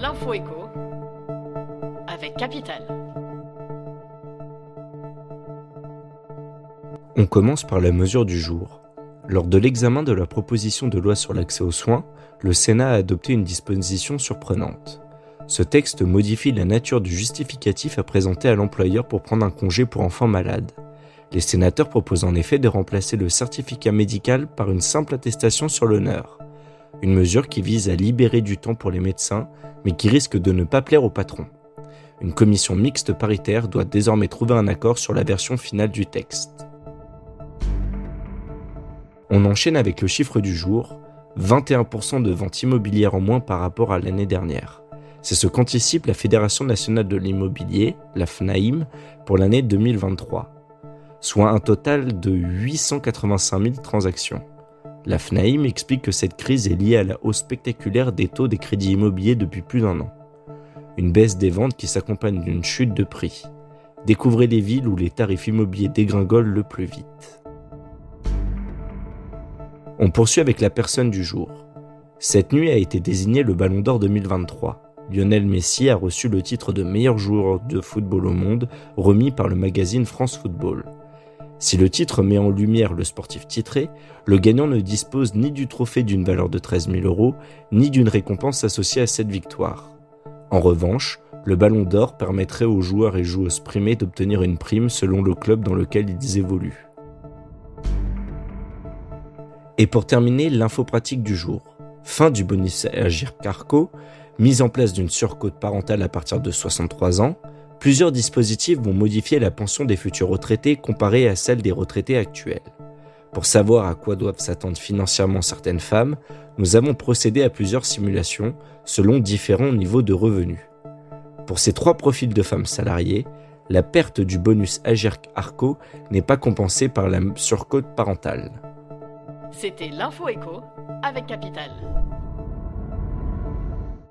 L'info écho avec Capital. On commence par la mesure du jour. Lors de l'examen de la proposition de loi sur l'accès aux soins, le Sénat a adopté une disposition surprenante. Ce texte modifie la nature du justificatif à présenter à l'employeur pour prendre un congé pour enfants malades. Les sénateurs proposent en effet de remplacer le certificat médical par une simple attestation sur l'honneur. Une mesure qui vise à libérer du temps pour les médecins, mais qui risque de ne pas plaire au patron. Une commission mixte paritaire doit désormais trouver un accord sur la version finale du texte. On enchaîne avec le chiffre du jour, 21% de ventes immobilières en moins par rapport à l'année dernière. C'est ce qu'anticipe la Fédération nationale de l'immobilier, la FNAIM, pour l'année 2023 soit un total de 885 000 transactions. La FNAIM explique que cette crise est liée à la hausse spectaculaire des taux des crédits immobiliers depuis plus d'un an. Une baisse des ventes qui s'accompagne d'une chute de prix. Découvrez les villes où les tarifs immobiliers dégringolent le plus vite. On poursuit avec la personne du jour. Cette nuit a été désigné le Ballon d'Or 2023. Lionel Messi a reçu le titre de meilleur joueur de football au monde, remis par le magazine France Football. Si le titre met en lumière le sportif titré, le gagnant ne dispose ni du trophée d'une valeur de 13 000 euros, ni d'une récompense associée à cette victoire. En revanche, le ballon d'or permettrait aux joueurs et joueuses primés d'obtenir une prime selon le club dans lequel ils évoluent. Et pour terminer, l'info pratique du jour. Fin du bonus Agir Carco, mise en place d'une surcote parentale à partir de 63 ans, plusieurs dispositifs vont modifier la pension des futurs retraités comparée à celle des retraités actuels. Pour savoir à quoi doivent s'attendre financièrement certaines femmes, nous avons procédé à plusieurs simulations selon différents niveaux de revenus. Pour ces trois profils de femmes salariées, la perte du bonus Agirc Arco n'est pas compensée par la surcote parentale. C'était l'info avec Capital.